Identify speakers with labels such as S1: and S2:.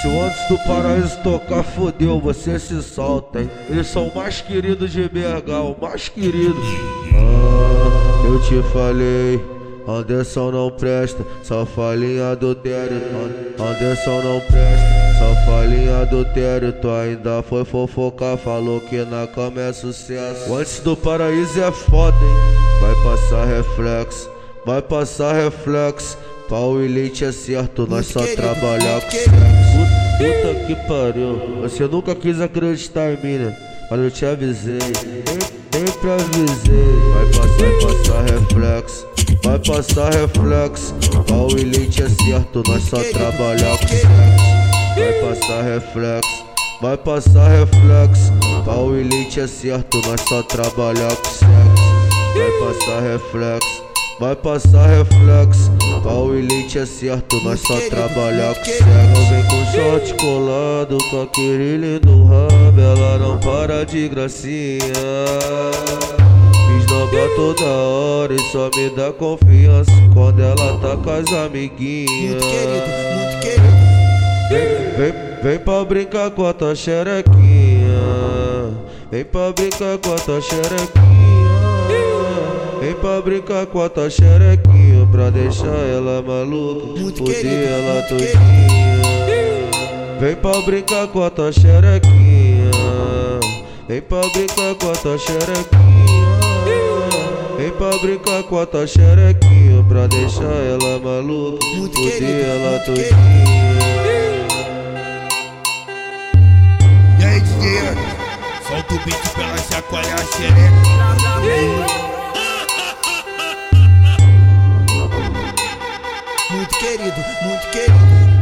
S1: Se o antes do paraíso tocar, fodeu, você se solta, hein? Eles são mais queridos de BH, o mais querido. Ah, eu te falei, Anderson não presta, só falinha adultério. Anderson não presta, só falinha adultério. Tu ainda foi fofocar, falou que na cama é sucesso. O antes do paraíso é foda, hein? Vai passar reflexo, vai passar reflexo. Pau e leite é certo, nós só trabalhar com sexo. Puta que pariu, você nunca quis acreditar em mim, né? Mas eu te avisei, sempre avisei. Vai passar, vai passar reflexo, vai passar reflexo. Pau e leite é certo, nós só trabalhar com sexo. Vai passar reflexo, vai passar reflexo. Pau e leite é certo, nós só trabalhar com sexo. Vai passar reflexo, vai passar reflexo. Pau e leite é certo, nós só trabalhar com sexo. Vem com shot colado, com aquele lindo rabo. Ela não para de gracinha. Fiz nova toda hora e só me dá confiança quando ela tá com as amiguinhas.
S2: Muito querido, muito querido.
S1: Vem, vem, vem pra brincar com a tua xerequinha. Vem pra brincar com a tua xerequinha. Vem pra brincar com a tua xerequinha Pra deixar ela maluca.
S2: Muito
S1: ela todinha Vem pra brincar com a tua xerequinha. Vem pra brincar com a tua xerequinha. Vem pra brincar com a tua xerequinha Pra deixar ela maluca. Poder
S2: ela todinha E aí, Solta o beat pra
S1: ela chacoalhar a xereca querido,
S2: muito
S1: querido.